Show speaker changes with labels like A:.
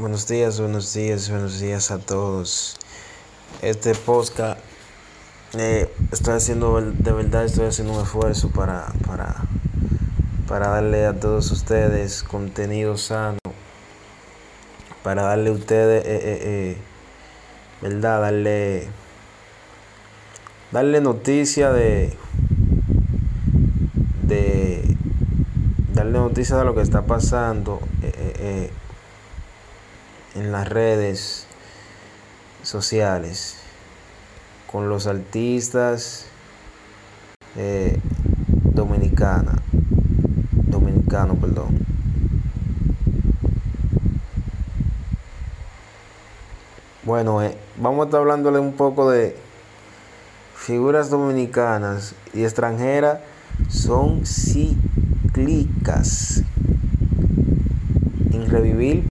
A: Buenos días, buenos días, buenos días a todos. Este podcast eh, estoy haciendo de verdad estoy haciendo un esfuerzo para, para, para darle a todos ustedes contenido sano, para darle a ustedes, eh, eh, verdad, darle, darle noticia de, de, darle noticia de lo que está pasando. En las redes sociales con los artistas eh, dominicana dominicano perdón. Bueno eh, vamos a estar hablándole un poco de figuras dominicanas y extranjeras. Son cíclicas en revivir